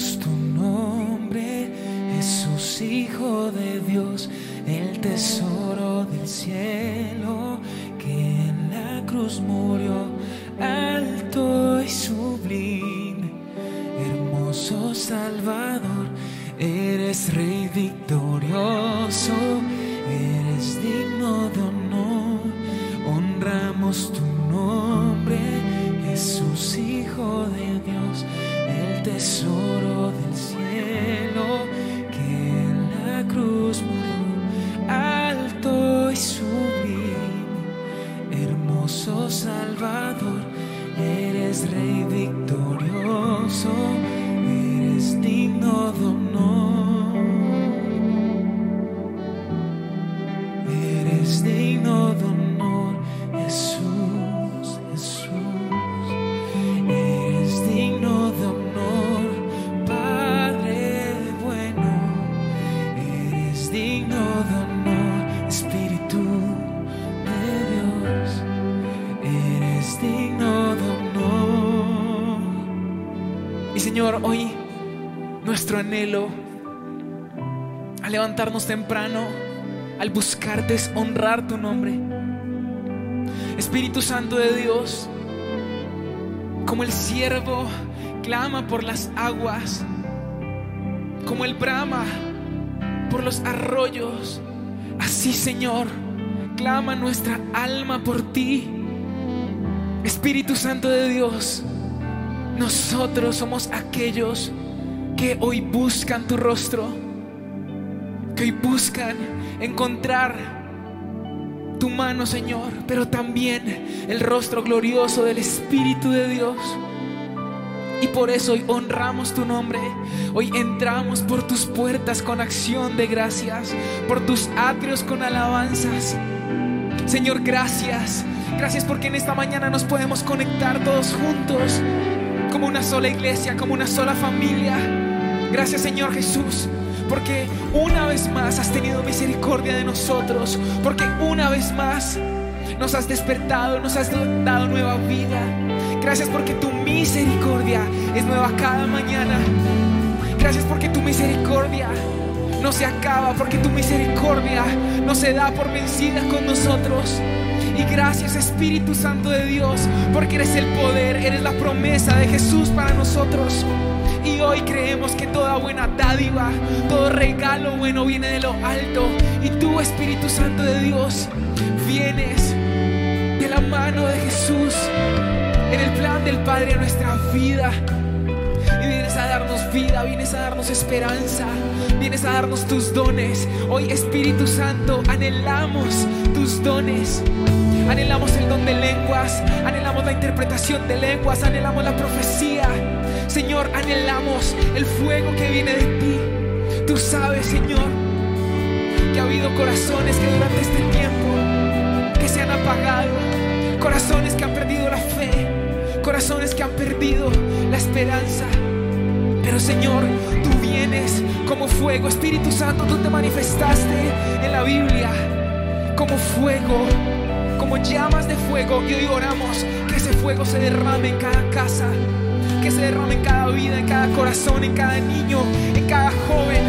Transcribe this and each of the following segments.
tu nombre, Jesús Hijo de Dios, el tesoro del cielo, que en la cruz murió alto y sublime, hermoso Salvador, eres Rey victorioso, eres digno de honor, honramos tu tesoro del cielo, que en la cruz murió alto y sublime, hermoso Salvador, eres Rey victorioso, temprano, al buscarte es honrar tu nombre. Espíritu Santo de Dios, como el siervo clama por las aguas, como el brama por los arroyos, así Señor, clama nuestra alma por ti. Espíritu Santo de Dios, nosotros somos aquellos que hoy buscan tu rostro, hoy buscan encontrar tu mano, Señor, pero también el rostro glorioso del Espíritu de Dios. Y por eso hoy honramos tu nombre. Hoy entramos por tus puertas con acción de gracias, por tus atrios con alabanzas. Señor, gracias. Gracias porque en esta mañana nos podemos conectar todos juntos como una sola iglesia, como una sola familia. Gracias Señor Jesús, porque una vez más has tenido misericordia de nosotros, porque una vez más nos has despertado, nos has dado nueva vida. Gracias porque tu misericordia es nueva cada mañana. Gracias porque tu misericordia no se acaba, porque tu misericordia no se da por vencida con nosotros. Y gracias Espíritu Santo de Dios, porque eres el poder, eres la promesa de Jesús para nosotros. Y hoy creemos que toda buena dádiva, todo regalo bueno viene de lo alto. Y tú, Espíritu Santo de Dios, vienes de la mano de Jesús en el plan del Padre a nuestra vida. Y vienes a darnos vida, vienes a darnos esperanza, vienes a darnos tus dones. Hoy Espíritu Santo, anhelamos tus dones. Anhelamos el don de lenguas, anhelamos la interpretación de lenguas, anhelamos la profecía. Señor, anhelamos el fuego que viene de ti. Tú sabes, Señor, que ha habido corazones que durante este tiempo que se han apagado, corazones que han perdido la fe, corazones que han perdido la esperanza. Pero Señor, tú vienes como fuego, Espíritu Santo, tú te manifestaste en la Biblia como fuego, como llamas de fuego. Y hoy oramos que ese fuego se derrame en cada casa, que se derrame en cada vida, en cada corazón, en cada niño, en cada joven,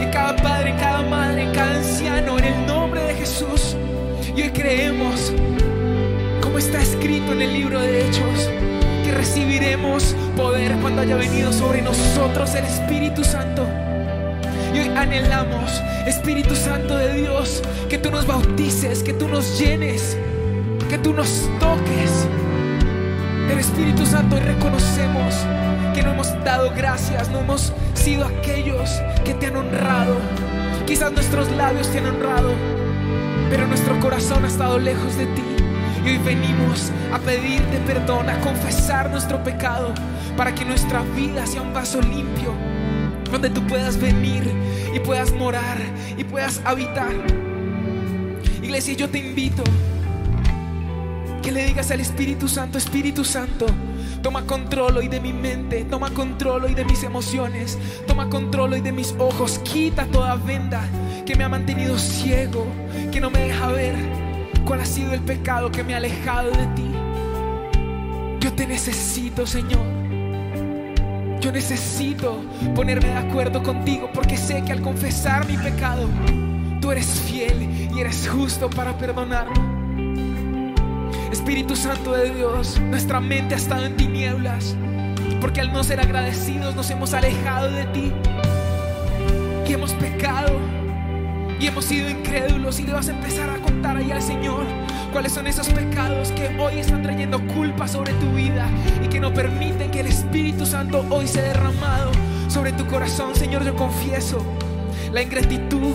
en cada padre, en cada madre, en cada anciano, en el nombre de Jesús. Y hoy creemos, como está escrito en el libro de Hechos, que recibiremos poder cuando haya venido sobre nosotros el Espíritu Santo. Y hoy anhelamos, Espíritu Santo de Dios, que tú nos bautices, que tú nos llenes, que tú nos toques. Pero Espíritu Santo, hoy reconocemos que no hemos dado gracias, no hemos sido aquellos que te han honrado. Quizás nuestros labios te han honrado, pero nuestro corazón ha estado lejos de ti. Y hoy venimos a pedirte perdón, a confesar nuestro pecado, para que nuestra vida sea un vaso limpio, donde tú puedas venir y puedas morar y puedas habitar. Iglesia, yo te invito que le digas al Espíritu Santo, Espíritu Santo, toma control hoy de mi mente, toma control hoy de mis emociones, toma control hoy de mis ojos, quita toda venda que me ha mantenido ciego, que no me deja ver cuál ha sido el pecado que me ha alejado de ti. Yo te necesito, Señor. Yo necesito ponerme de acuerdo contigo porque sé que al confesar mi pecado, tú eres fiel y eres justo para perdonarlo. Espíritu Santo de Dios, nuestra mente ha estado en tinieblas porque al no ser agradecidos nos hemos alejado de ti y hemos pecado y hemos sido incrédulos y le vas a empezar a contar ahí al Señor cuáles son esos pecados que hoy están trayendo culpa sobre tu vida y que no permiten que el Espíritu Santo hoy sea derramado sobre tu corazón. Señor, yo confieso la ingratitud,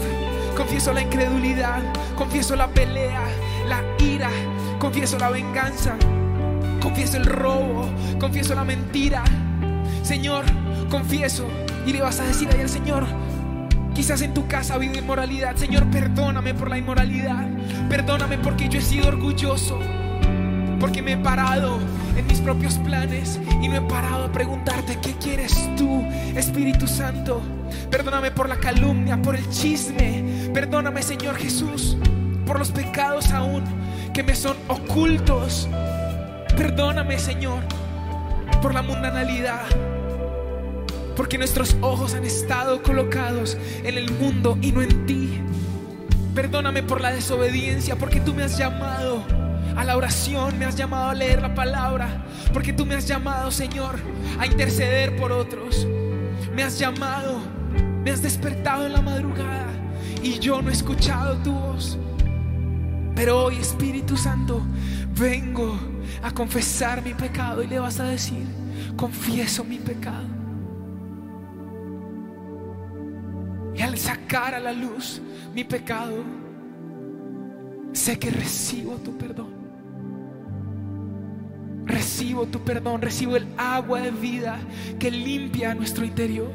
confieso la incredulidad, confieso la pelea, la ira, confieso la venganza confieso el robo, confieso la mentira. Señor, confieso. Y le vas a decir ahí al Señor, quizás en tu casa ha habido inmoralidad. Señor, perdóname por la inmoralidad. Perdóname porque yo he sido orgulloso. Porque me he parado en mis propios planes y no he parado a preguntarte, ¿qué quieres tú, Espíritu Santo? Perdóname por la calumnia, por el chisme. Perdóname, Señor Jesús, por los pecados aún que me son ocultos Perdóname, Señor, por la mundanalidad. Porque nuestros ojos han estado colocados en el mundo y no en ti. Perdóname por la desobediencia, porque tú me has llamado a la oración, me has llamado a leer la palabra, porque tú me has llamado, Señor, a interceder por otros. Me has llamado, me has despertado en la madrugada y yo no he escuchado tu voz. Pero hoy, Espíritu Santo, vengo a confesar mi pecado y le vas a decir, confieso mi pecado. Y al sacar a la luz mi pecado, sé que recibo tu perdón. Recibo tu perdón, recibo el agua de vida que limpia nuestro interior.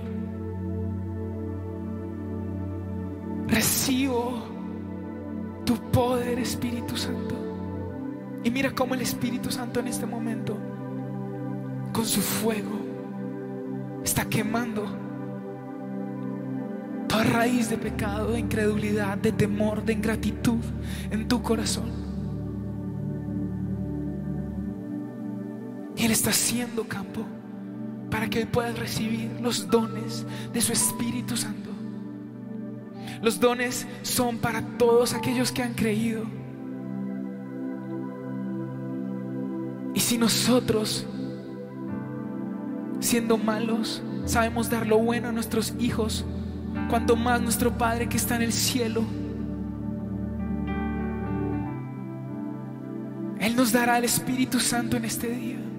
Recibo tu poder, Espíritu Santo. Y mira cómo el Espíritu Santo en este momento, con su fuego, está quemando toda raíz de pecado, de incredulidad, de temor, de ingratitud en tu corazón. Él está haciendo campo para que puedas recibir los dones de su Espíritu Santo. Los dones son para todos aquellos que han creído. Y si nosotros, siendo malos, sabemos dar lo bueno a nuestros hijos, cuanto más nuestro Padre que está en el cielo, Él nos dará el Espíritu Santo en este día.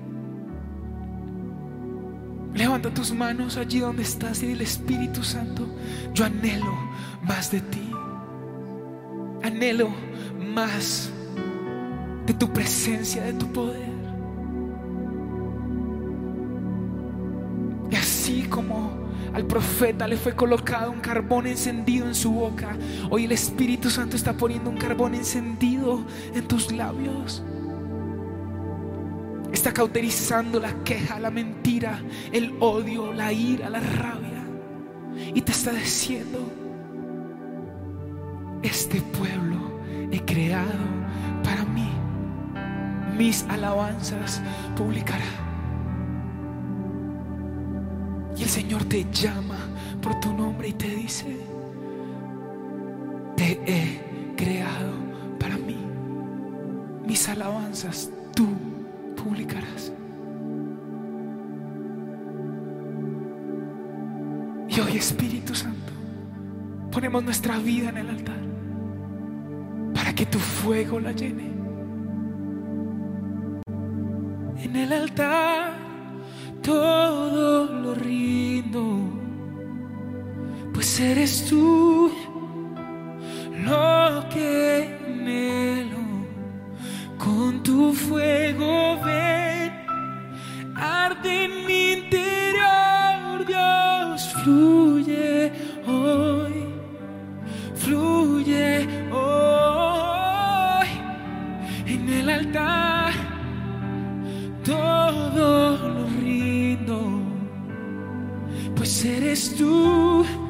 Levanta tus manos allí donde estás y dile Espíritu Santo, yo anhelo más de ti. Anhelo más de tu presencia, de tu poder. así como al profeta le fue colocado un carbón encendido en su boca, hoy el Espíritu Santo está poniendo un carbón encendido en tus labios. Está cauterizando la queja, la mentira, el odio, la ira, la rabia. Y te está diciendo, este pueblo he creado para mí. Mis alabanzas publicará. Y el Señor te llama por tu nombre y te dice, te he creado para mí. Mis alabanzas tú Y hoy Espíritu Santo, ponemos nuestra vida en el altar para que tu fuego la llene. En el altar todo lo rindo, pues eres tú lo que anhelo. Con tu fuego eres tú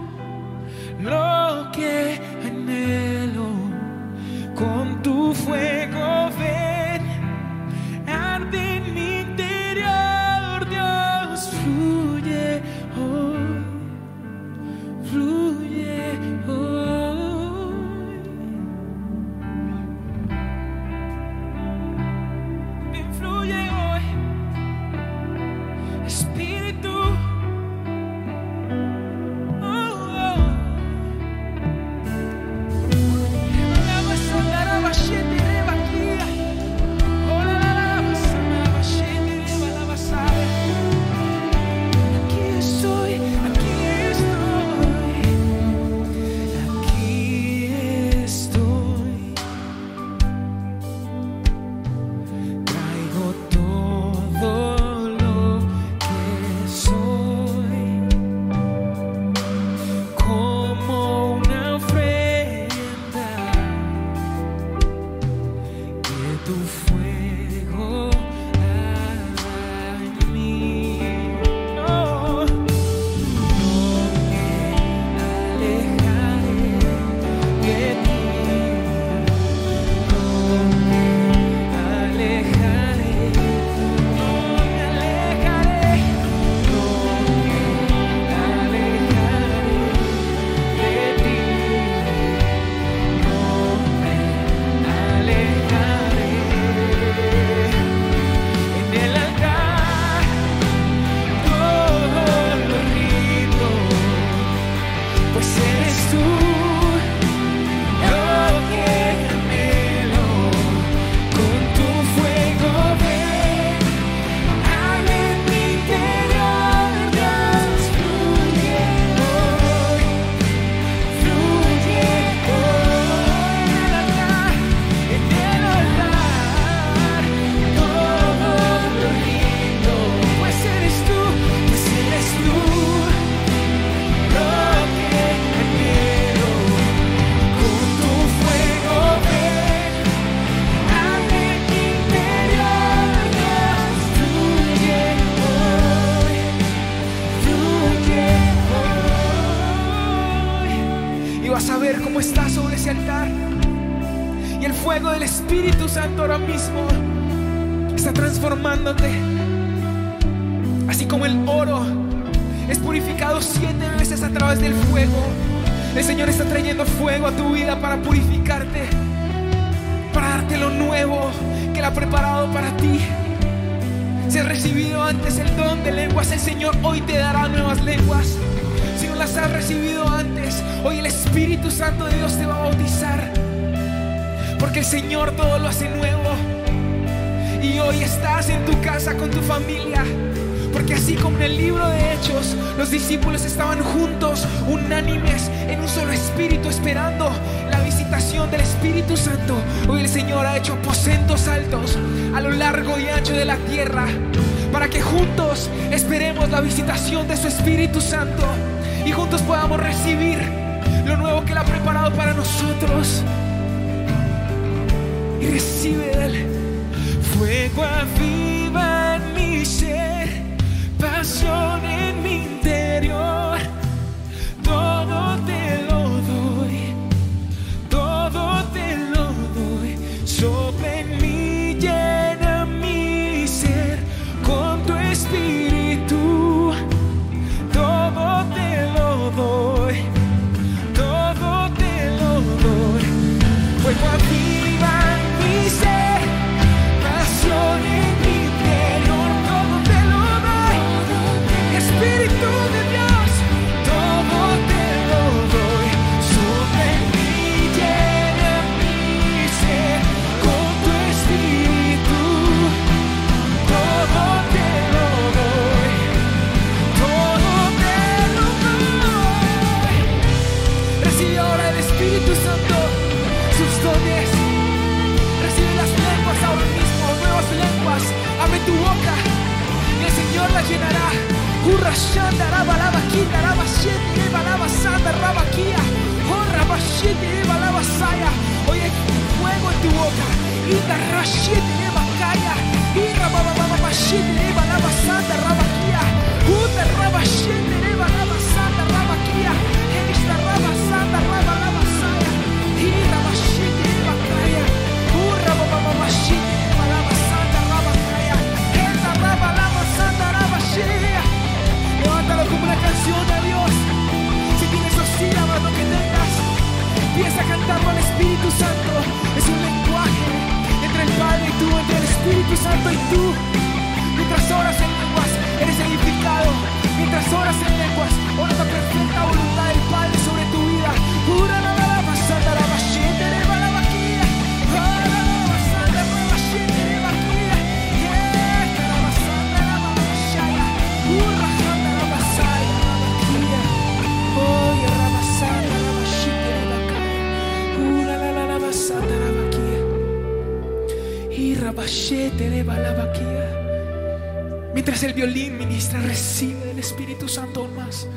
a lo largo y ancho de la tierra, para que juntos esperemos la visitación de su Espíritu Santo y juntos podamos recibir lo nuevo que Él ha preparado para nosotros. Y recibe Él. Fuego aviva en mi ser, pasión en mi interior. Rashanda Rabalabakina Rabashendi Rebalabasanda Rabakia. Oh Rabashendi Rebalabasaya. Hoy hay fuego en tu boca. Ida Rashendi Rebakaya. Ira Babababashendi Rebalabasanda Rabakia. Uta Rabashendi Rebalabasanda. Espíritu Santo y tú. Mientras oras en lenguas, eres edificado. Mientras oras en lenguas, oras la perfecta voluntad Mientras el violín ministra, recibe del Espíritu Santo aún más.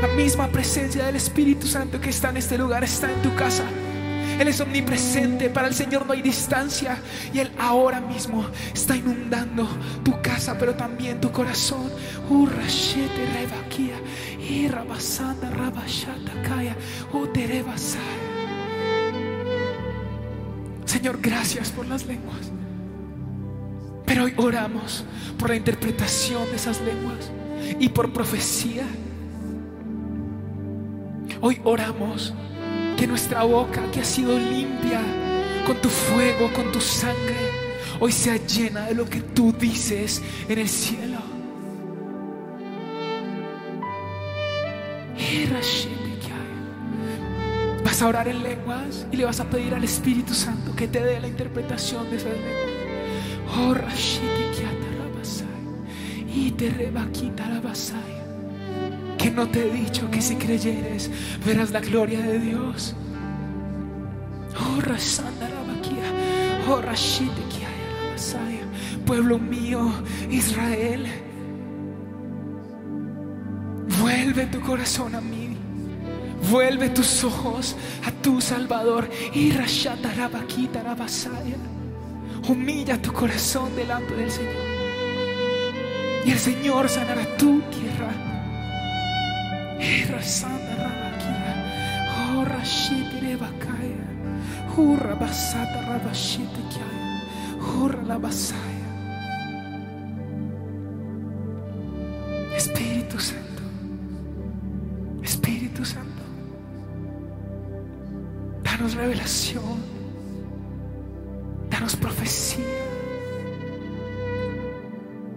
La misma presencia del Espíritu Santo que está en este lugar está en tu casa. Él es omnipresente, para el Señor no hay distancia y Él ahora mismo está inundando tu casa, pero también tu corazón. Rebakia, Señor, gracias por las lenguas. Pero hoy oramos por la interpretación de esas lenguas y por profecía. Hoy oramos que nuestra boca, que ha sido limpia con tu fuego, con tu sangre, hoy sea llena de lo que tú dices en el cielo. Vas a orar en lenguas y le vas a pedir al Espíritu Santo que te dé la interpretación de esas lenguas. Oh. Y te rebaquita la basaya. Que no te he dicho que si creyeres verás la gloria de Dios. Oh, Rasanda Rabakia. Oh, Rashidi Kiaya Rabasaya. Pueblo mío, Israel. Vuelve tu corazón a mí. Vuelve tus ojos a tu Salvador. Y. Humilla tu corazón delante del Señor. Y el Señor sanará tu tierra. Era santa Danos revelación. Danos profecía.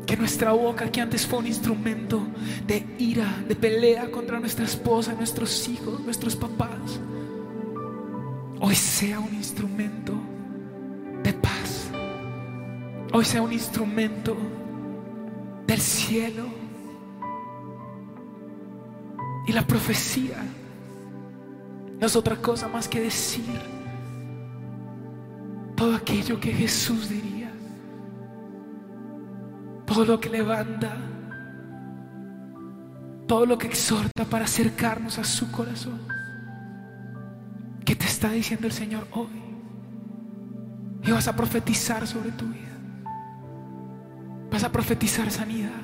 Que nuestra boca, que antes fue un instrumento de ira, de pelea contra nuestra esposa, nuestros hijos, nuestros papás, hoy sea un instrumento de paz. Hoy sea un instrumento del cielo. Y la profecía no es otra cosa más que decir todo aquello que Jesús diría. Todo lo que levanta, todo lo que exhorta para acercarnos a su corazón. ¿Qué te está diciendo el Señor hoy? Y vas a profetizar sobre tu vida. Vas a profetizar sanidad.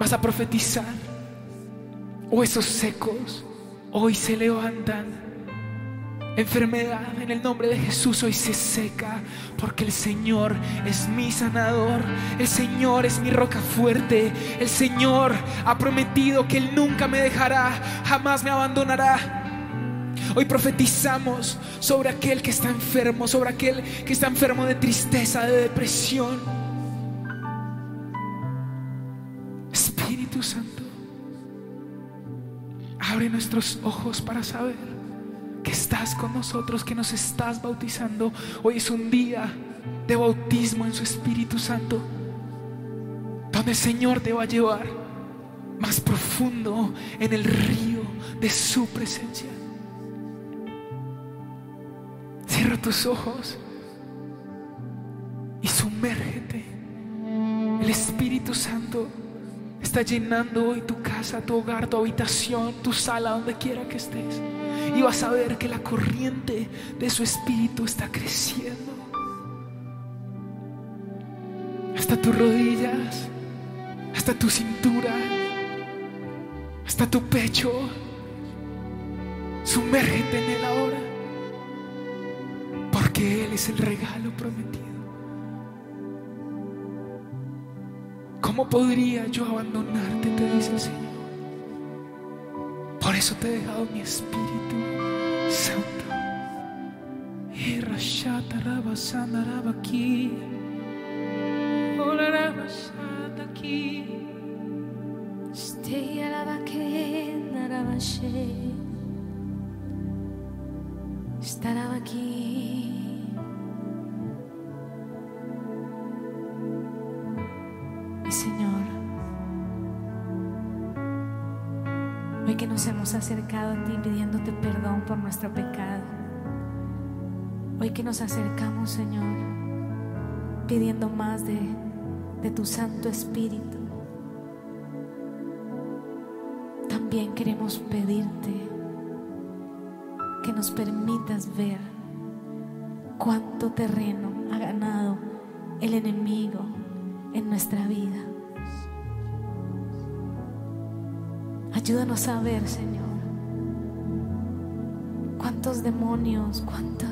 Vas a profetizar huesos secos hoy se levantan. Enfermedad en el nombre de Jesús hoy se seca porque el Señor es mi sanador, el Señor es mi roca fuerte, el Señor ha prometido que Él nunca me dejará, jamás me abandonará. Hoy profetizamos sobre aquel que está enfermo, sobre aquel que está enfermo de tristeza, de depresión. Abre nuestros ojos para saber que estás con nosotros, que nos estás bautizando. Hoy es un día de bautismo en su Espíritu Santo, donde el Señor te va a llevar más profundo en el río de su presencia. Cierra tus ojos y sumérgete. El Espíritu Santo está llenando hoy tu casa, tu hogar, tu habitación, tu sala, donde quiera que estés. Y vas a ver que la corriente de su espíritu está creciendo. Hasta tus rodillas, hasta tu cintura, hasta tu pecho. Sumérgete en él ahora. Porque Él es el regalo prometido. ¿Cómo podría yo abandonarte? Te dice el Señor. Por eso te he dejado mi Espíritu Santo. Y rashata nos hemos acercado a ti pidiéndote perdón por nuestro pecado, hoy que nos acercamos, Señor, pidiendo más de, de tu Santo Espíritu, también queremos pedirte que nos permitas ver cuánto terreno ha ganado el enemigo en nuestra vida. Ayúdanos a ver, Señor, cuántos demonios, cuánta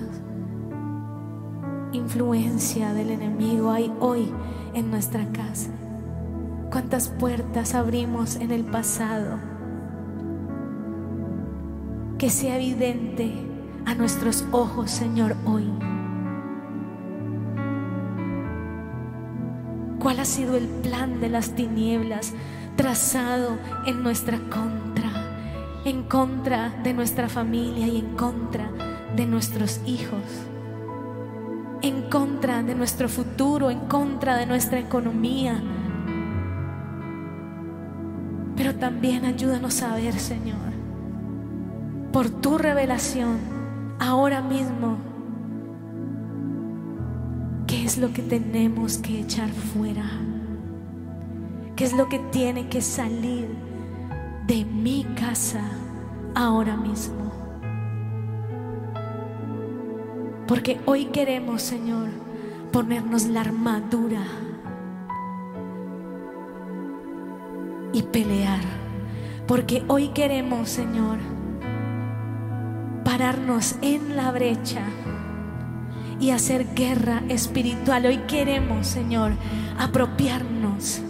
influencia del enemigo hay hoy en nuestra casa. Cuántas puertas abrimos en el pasado. Que sea evidente a nuestros ojos, Señor, hoy. ¿Cuál ha sido el plan de las tinieblas trazado en nuestra contra? En contra de nuestra familia y en contra de nuestros hijos. En contra de nuestro futuro, en contra de nuestra economía. Pero también ayúdanos a ver, Señor, por tu revelación, ahora mismo, ¿Qué es lo que tenemos que echar fuera? ¿Qué es lo que tiene que salir de mi casa ahora mismo? Porque hoy queremos, Señor, ponernos la armadura y pelear. Porque hoy queremos, Señor, pararnos en la brecha y hacer guerra espiritual. Hoy queremos, Señor, apropiarnos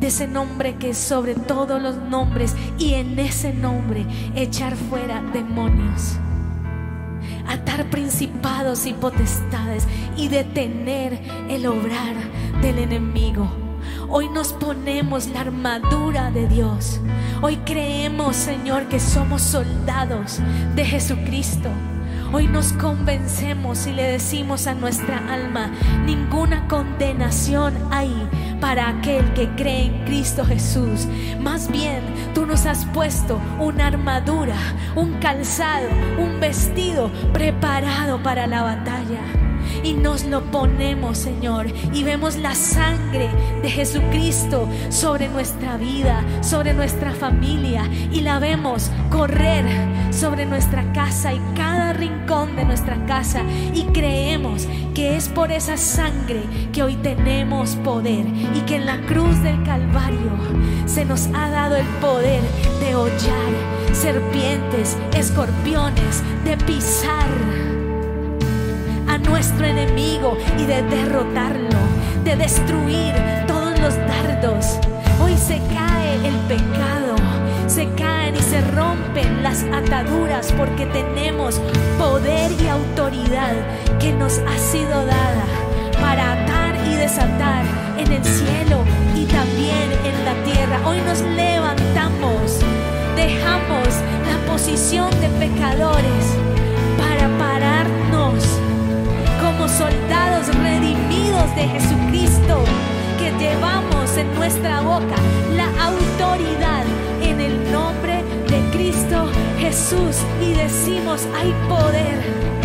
de ese nombre que es sobre todos los nombres y en ese nombre echar fuera demonios, atar principados y potestades y detener el obrar del enemigo. Hoy nos ponemos la armadura de Dios. Hoy creemos, Señor, que somos soldados de Jesucristo. Hoy nos convencemos y le decimos a nuestra alma, ninguna condenación hay para aquel que cree en Cristo Jesús. Más bien, tú nos has puesto una armadura, un calzado, un vestido preparado para la batalla y nos lo ponemos, Señor, y vemos la sangre de Jesucristo sobre nuestra vida, sobre nuestra familia, y la vemos correr sobre nuestra casa y cada rincón de nuestra casa, y creemos que es por esa sangre que hoy tenemos poder y que en la cruz del Calvario se nos ha dado el poder de hollar serpientes, escorpiones, de pisar nuestro enemigo y de derrotarlo, de destruir todos los dardos. Hoy se cae el pecado, se caen y se rompen las ataduras porque tenemos poder y autoridad que nos ha sido dada para atar y desatar en el cielo y también en la tierra. Hoy nos levantamos, dejamos la posición de pecadores para pararnos soldados redimidos de Jesucristo que llevamos en nuestra boca la autoridad en el nombre de Cristo Jesús y decimos hay poder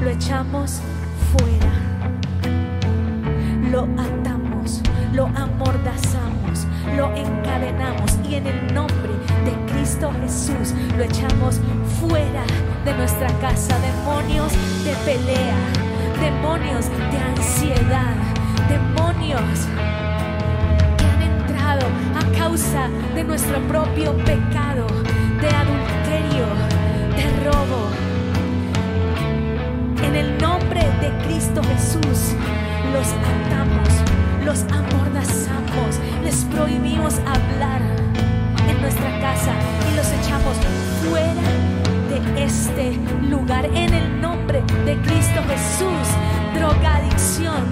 lo echamos fuera, lo atamos, lo amordazamos, lo encadenamos y en el nombre de Cristo Jesús lo echamos fuera de nuestra casa. Demonios de pelea, demonios de ansiedad, demonios causa de nuestro propio pecado, de adulterio, de robo en el nombre de Cristo Jesús los atamos, los amordazamos les prohibimos hablar en nuestra casa y los echamos fuera de este lugar en el nombre de Cristo Jesús. Drogadicción,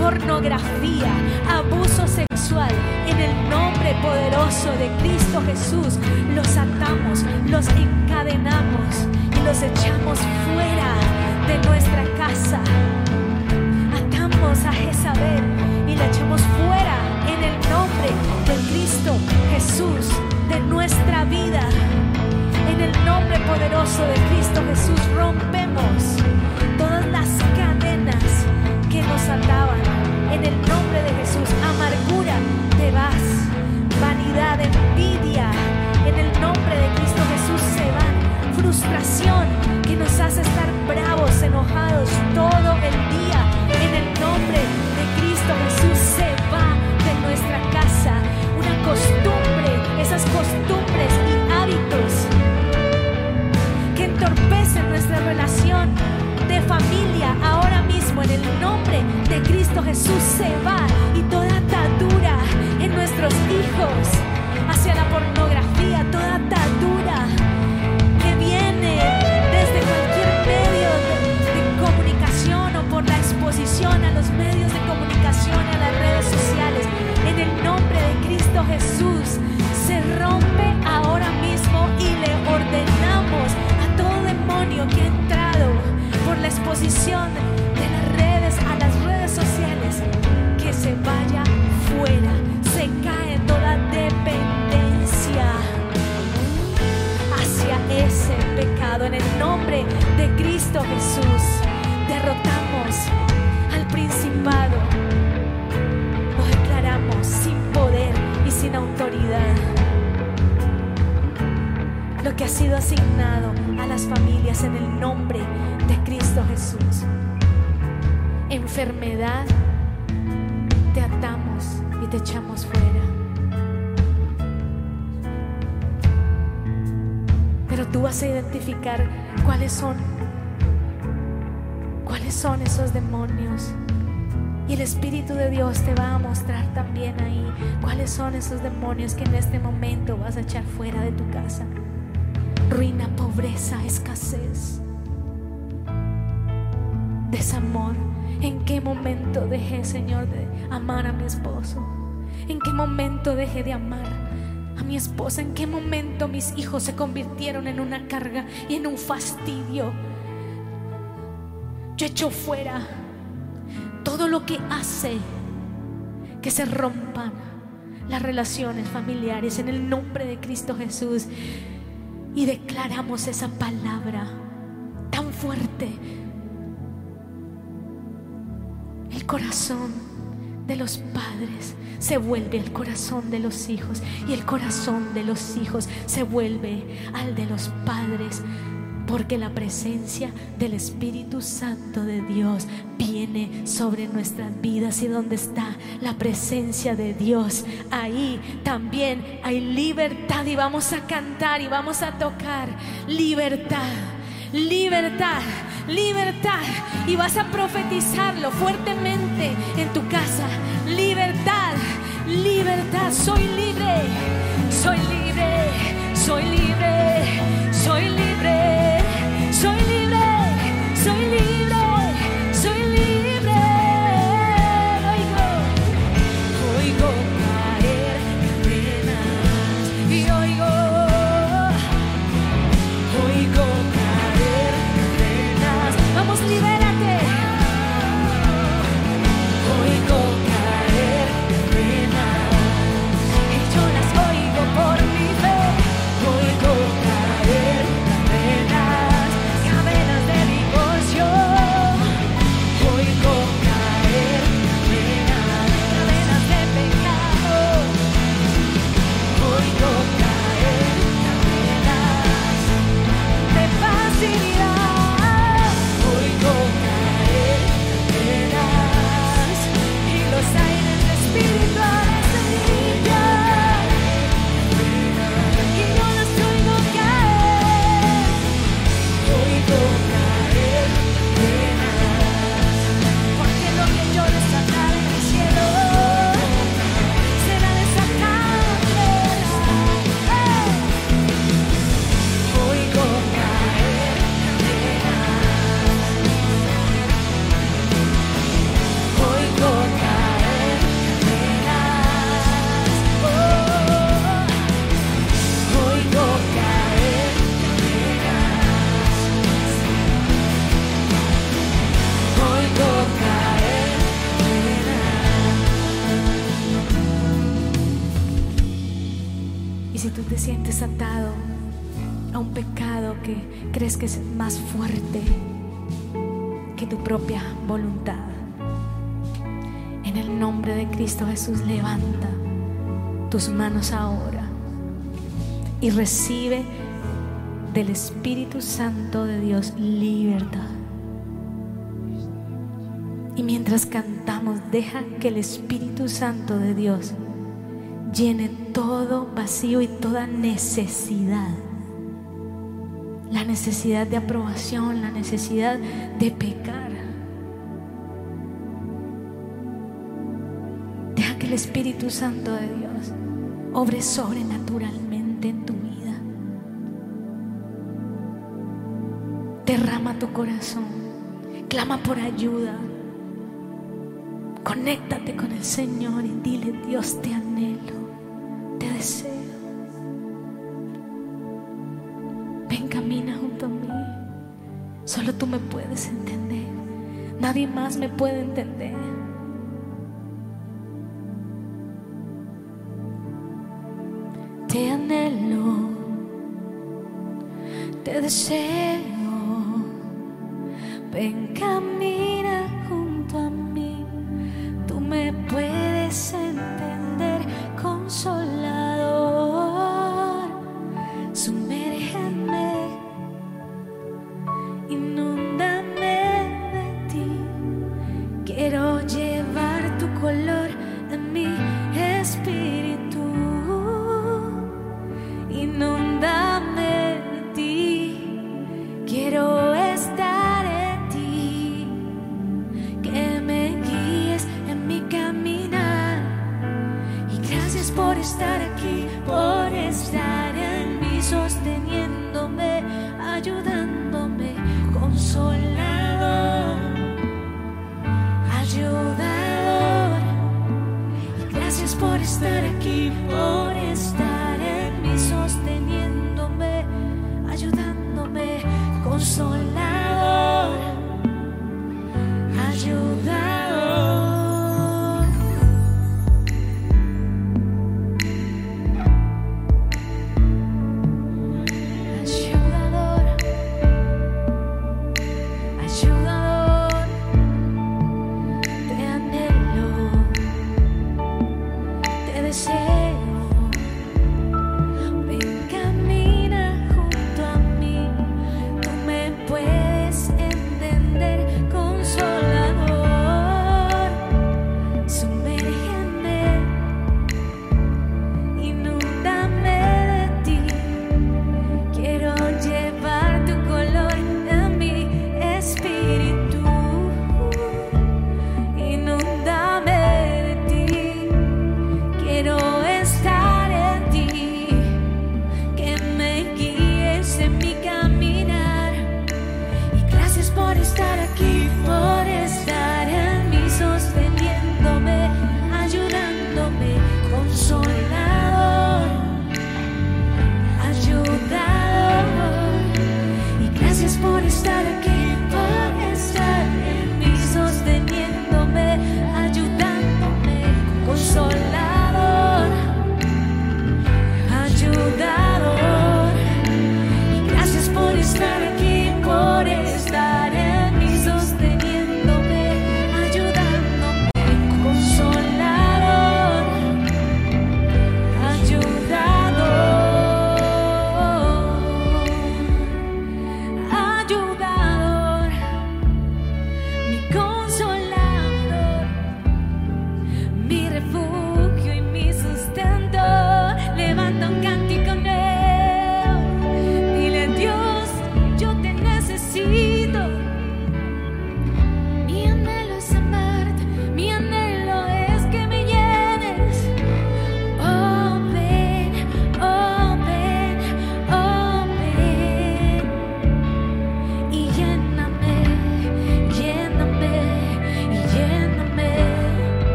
pornografía, abuso sexual, en el nombre poderoso de Cristo Jesús, los atamos, los encadenamos y los echamos fuera de nuestra casa. Atamos a Jezabel y la echamos fuera en el nombre de Cristo Jesús, de nuestra vida. En el nombre poderoso de Cristo Jesús rompemos todas las cadenas que nos ataban. En el nombre de Jesús, amargura, te vas, vanidad, envidia. En el nombre de Cristo Jesús se van, frustración Jesús se va y toda atadura en nuestros hijos. Hacia la pornografía, toda atadura que viene desde cualquier medio de, comunicación o por la exposición a los medios de comunicación a las redes sociales, en el nombre de Cristo Jesús se rompe ahora mismo y le ordenamos a todo demonio que ha entrado por la exposición que se vaya fuera, se cae toda dependencia hacia ese pecado en el nombre de Cristo Jesús. Derrotamos al principado, lo declaramos sin poder y sin autoridad lo que ha sido asignado a las familias en el nombre de Cristo Jesús. Enfermedad, te echamos fuera. Pero tú vas a identificar cuáles son, cuáles son esos demonios. Y el Espíritu de Dios te va a mostrar también ahí cuáles son esos demonios que en este momento vas a echar fuera de tu casa ruina, pobreza, escasez, desamor. ¿En qué momento dejé, Señor, de amar a mi esposo? ¿En qué momento dejé de amar a mi esposa? ¿En qué momento mis hijos se convirtieron en una carga y en un fastidio? Yo echo fuera todo lo que hace que se rompan las relaciones familiares en el nombre de Cristo Jesús y declaramos esa palabra tan fuerte. El corazón de los padres se vuelve el corazón de los hijos y el corazón de los hijos se vuelve al de los padres. Porque la presencia del Espíritu Santo de Dios viene sobre nuestras vidas y donde está la presencia de Dios, ahí también hay libertad y vamos a cantar y vamos a tocar libertad, libertad, libertad y vas a profetizarlo fuertemente en tu casa, libertad, libertad, soy libre, soy libre, soy libre. recibe del Espíritu Santo de Dios libertad. Y mientras cantamos, deja que el Espíritu Santo de Dios llene todo vacío y toda necesidad. La necesidad de aprobación, la necesidad de pecar. Deja que el Espíritu Santo de Dios obre sobre corazón. Clama por ayuda. Conéctate con el Señor y dile, Dios, te anhelo, te deseo. Ven, camina junto a mí. Solo tú me puedes entender. Nadie más me puede entender. Te anhelo, te deseo.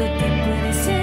cuánto tiempo deseo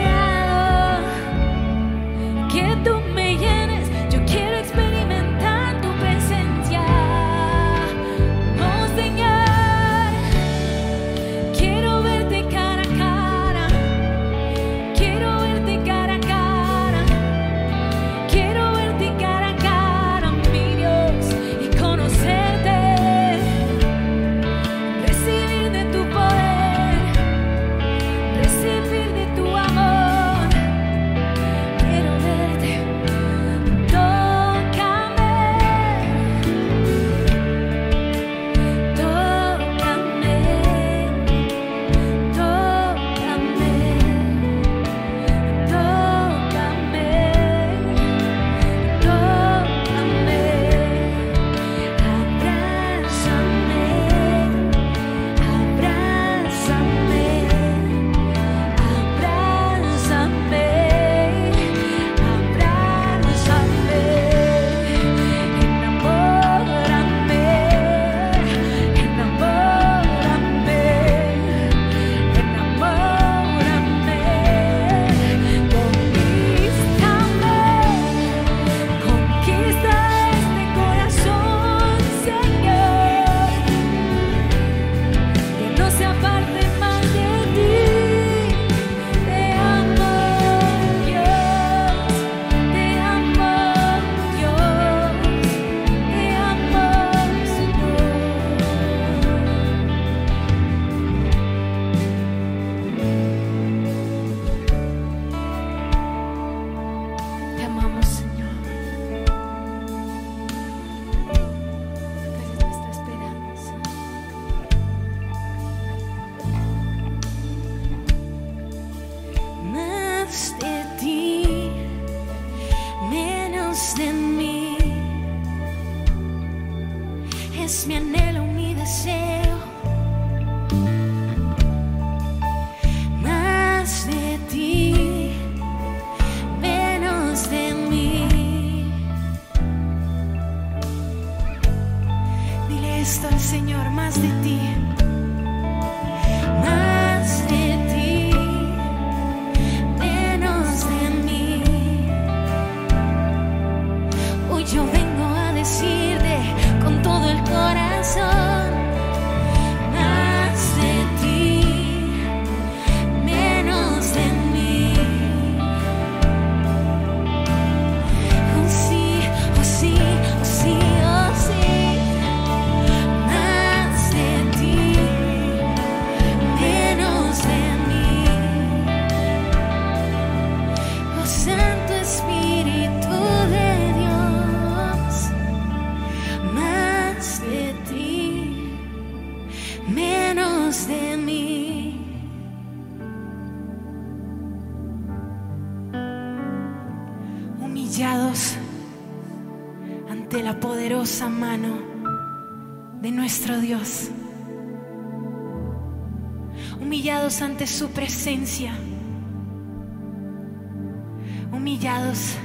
humillados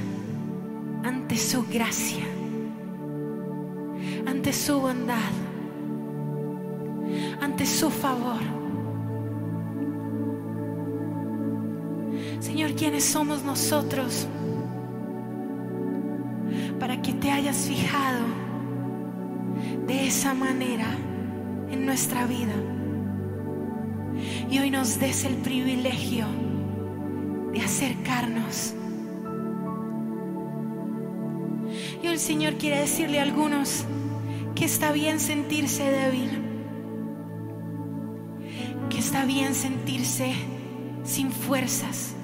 ante su gracia, ante su bondad, ante su favor. Señor, ¿quiénes somos nosotros para que te hayas fijado de esa manera en nuestra vida? Y hoy nos des el privilegio de acercarnos. Y el Señor quiere decirle a algunos que está bien sentirse débil, que está bien sentirse sin fuerzas.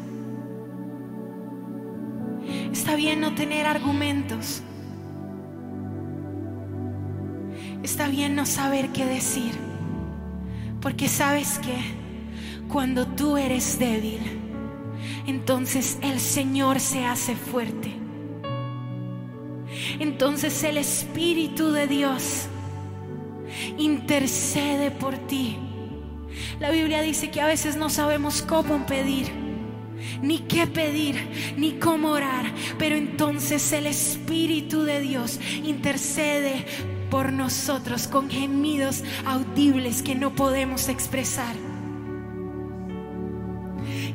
Está bien no tener argumentos. Está bien no saber qué decir. Porque sabes que cuando tú eres débil, entonces el Señor se hace fuerte. Entonces el Espíritu de Dios intercede por ti. La Biblia dice que a veces no sabemos cómo pedir, ni qué pedir, ni cómo orar, pero entonces el Espíritu de Dios intercede por nosotros con gemidos audibles que no podemos expresar.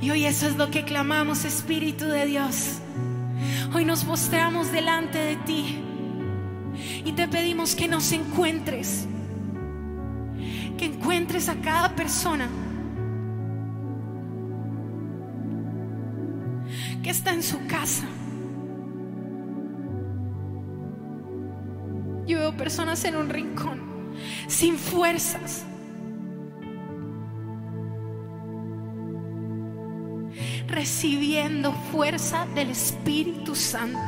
Y hoy eso es lo que clamamos, Espíritu de Dios. Hoy nos postramos delante de ti y te pedimos que nos encuentres, que encuentres a cada persona que está en su casa. Yo veo personas en un rincón, sin fuerzas. recibiendo fuerza del Espíritu Santo.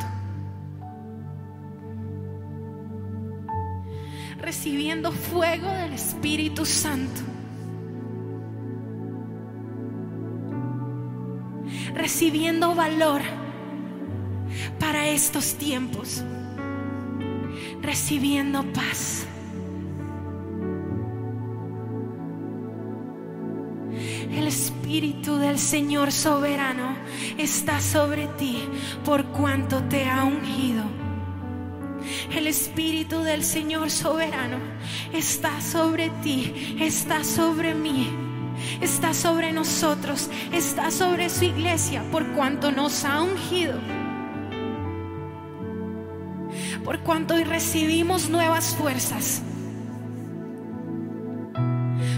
Recibiendo fuego del Espíritu Santo. Recibiendo valor para estos tiempos. Recibiendo paz. El Espíritu del Señor soberano está sobre ti por cuanto te ha ungido. El Espíritu del Señor soberano está sobre ti, está sobre mí, está sobre nosotros, está sobre su iglesia por cuanto nos ha ungido. Por cuanto hoy recibimos nuevas fuerzas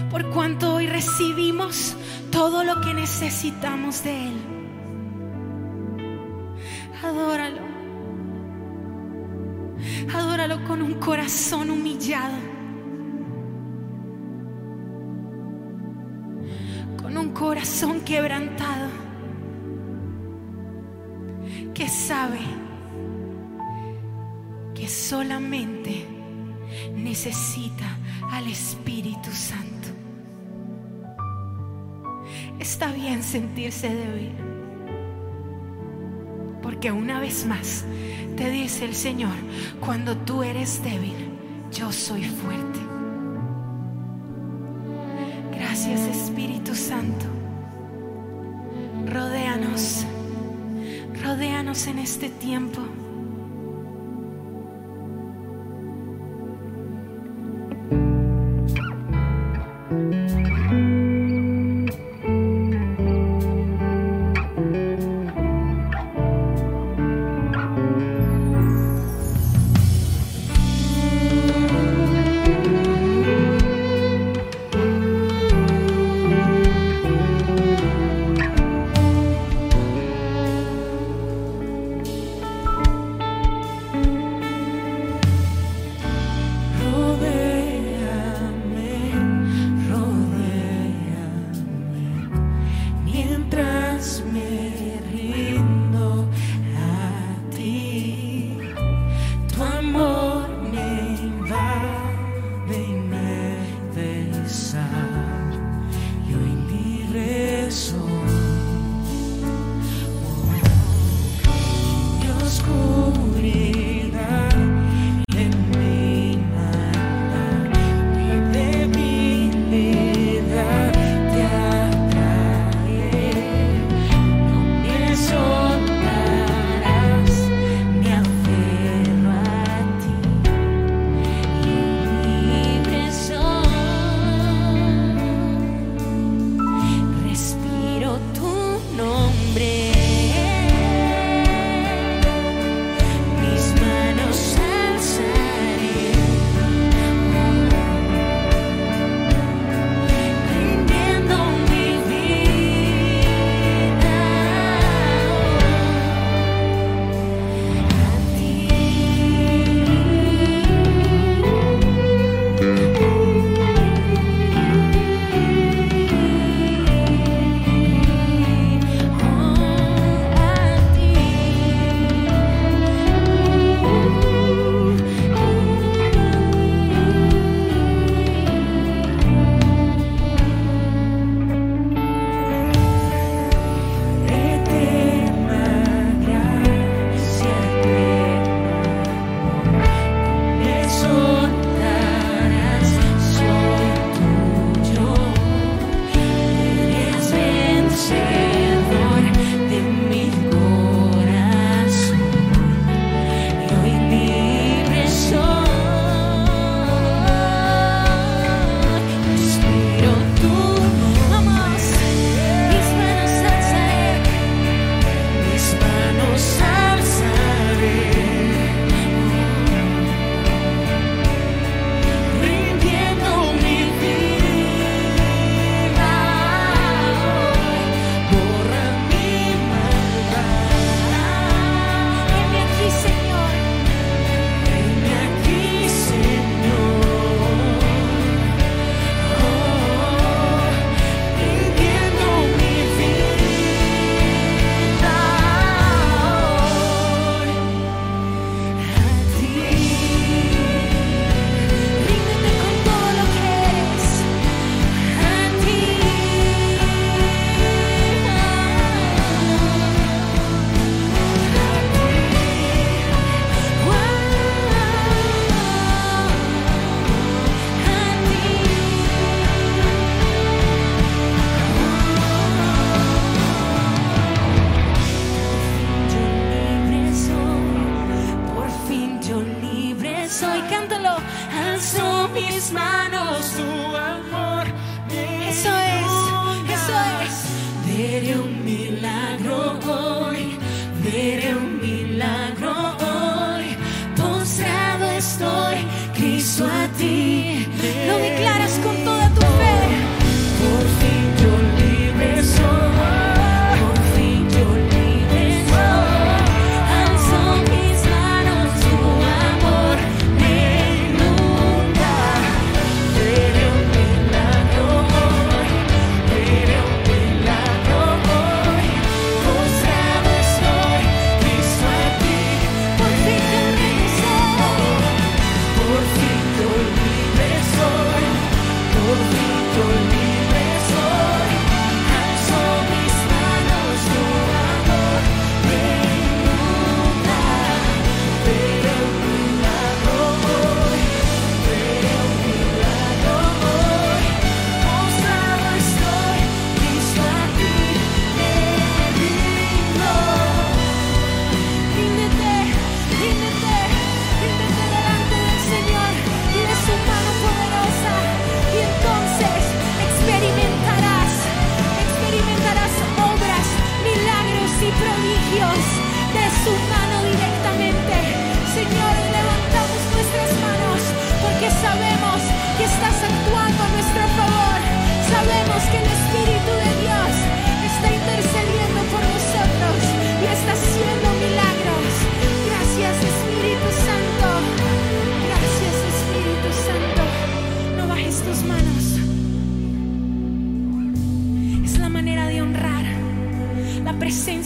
por cuanto hoy recibimos todo lo que necesitamos de Él. Adóralo. Adóralo con un corazón humillado. Con un corazón quebrantado. Que sabe solamente necesita al Espíritu Santo. Está bien sentirse débil. Porque una vez más te dice el Señor, cuando tú eres débil, yo soy fuerte. Gracias Espíritu Santo. Rodéanos, rodéanos en este tiempo.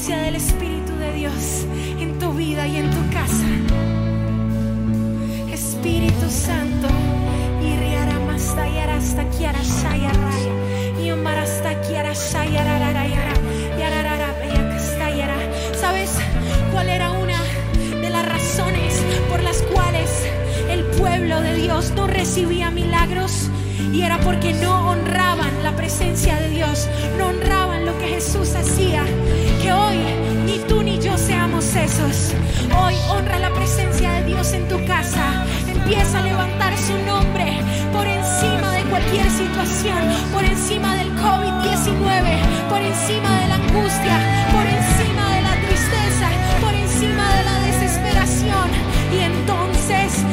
presencia del Espíritu de Dios en tu vida y en tu casa. Espíritu Santo, ¿sabes cuál era una de las razones por las cuales el pueblo de Dios no recibía milagros? Y era porque no honraban la presencia Hoy honra la presencia de Dios en tu casa. Empieza a levantar su nombre por encima de cualquier situación, por encima del COVID-19, por encima de la angustia, por encima de la tristeza, por encima de la desesperación. Y entonces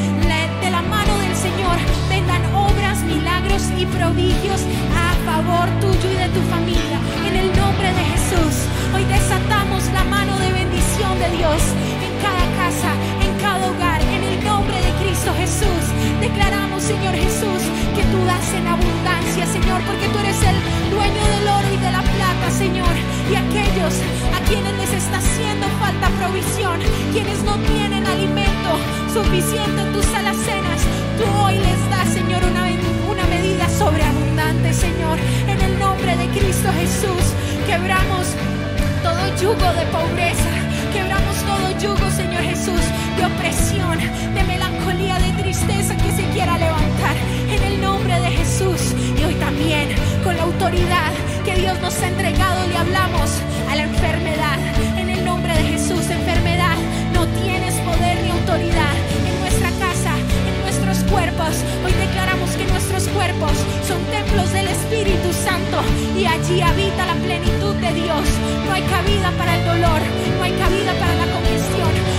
de la mano del Señor vengan obras, milagros y prodigios a favor tuyo y de tu familia. En el nombre de Jesús, hoy desatamos la mano de bendición de Dios en cada casa, en cada hogar, en el nombre de Cristo Jesús. Declaramos, Señor Jesús, que tú das en abundancia, Señor, porque tú eres el dueño del oro y de la plata, Señor. Y aquellos a quienes les está haciendo falta provisión, quienes no tienen alimento suficiente en tus alacenas, tú hoy les das, Señor, una, medida sobreabundante, Señor. En el nombre de Cristo Jesús, quebramos todo yugo de pobreza. Quebramos todo yugo, Señor Jesús, de opresión, de melancolía, de tristeza que se quiera levantar. En el nombre de Jesús. Y hoy también, con la autoridad que Dios nos ha entregado, le hablamos a la enfermedad. En el nombre de Jesús, enfermedad, no tienes poder ni autoridad en nuestra casa, en nuestros cuerpos. Hoy declaramos que nuestros cuerpos son templos del Espíritu Santo y allí habita la plenitud de Dios. No hay cabida para el dolor, no hay cabida para la congestión,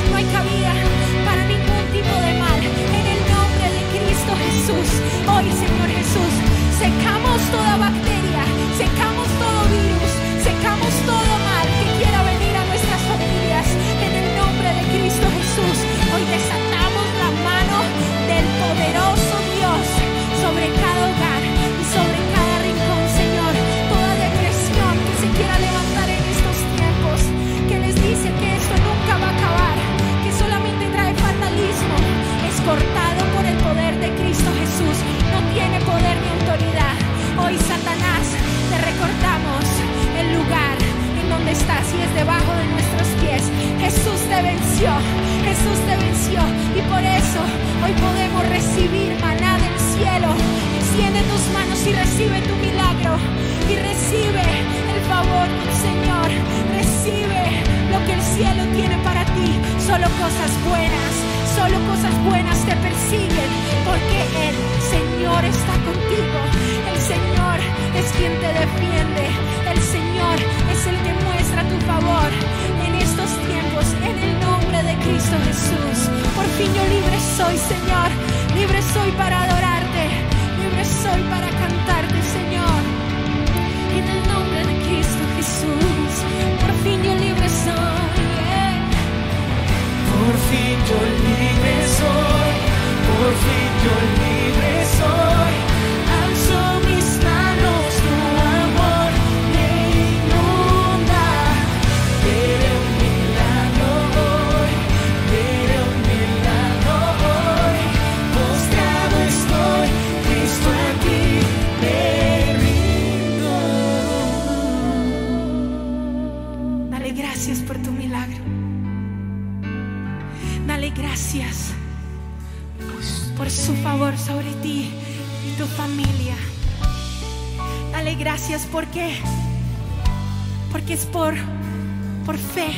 gracias por su favor sobre ti y tu familia. Dale gracias porque porque es por por fe,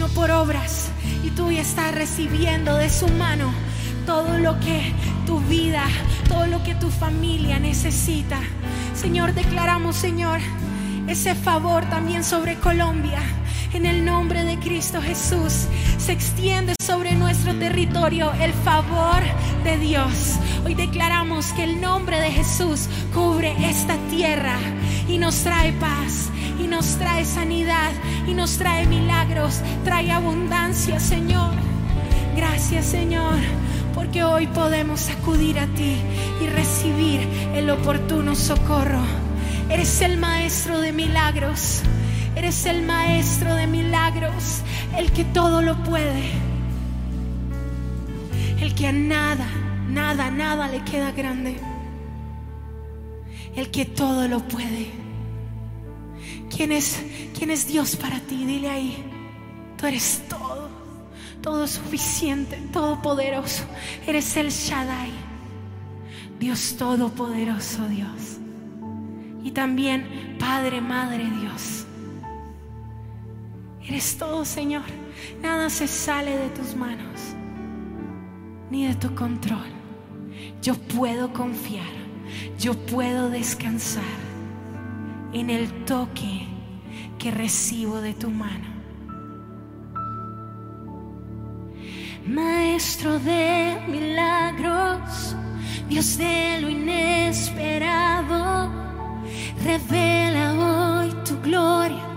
no por obras. Y tú ya estás recibiendo de su mano todo lo que tu vida, todo lo que tu familia necesita. Señor, declaramos, Señor, ese favor también sobre Colombia. En el nombre de Cristo Jesús se extiende sobre nuestro territorio el favor de Dios. Hoy declaramos que el nombre de Jesús cubre esta tierra y nos trae paz y nos trae sanidad y nos trae milagros, trae abundancia, Señor. Gracias, Señor, porque hoy podemos acudir a ti y recibir el oportuno socorro. Eres el maestro de milagros. Eres el maestro de milagros, el que todo lo puede, el que a nada nada, nada le queda grande. El que todo lo puede. ¿Quién es, quién es Dios para ti? Dile ahí. Tú eres todo, todo suficiente, todopoderoso. Eres el Shaddai. Dios todopoderoso, Dios. Y también Padre, Madre, Dios. Eres todo, Señor. Nada se sale de tus manos, ni de tu control. Yo puedo confiar, yo puedo descansar en el toque que recibo de tu mano. Maestro de milagros, Dios de lo inesperado, revela hoy tu gloria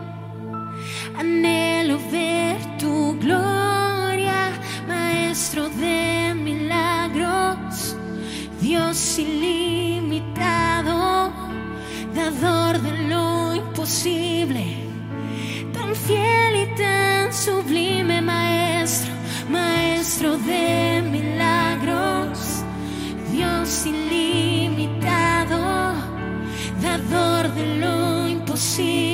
anhelo ver tu gloria, maestro de milagros, Dios ilimitado, dador de lo imposible, tan fiel y tan sublime, maestro, maestro de milagros, Dios ilimitado, dador de lo imposible.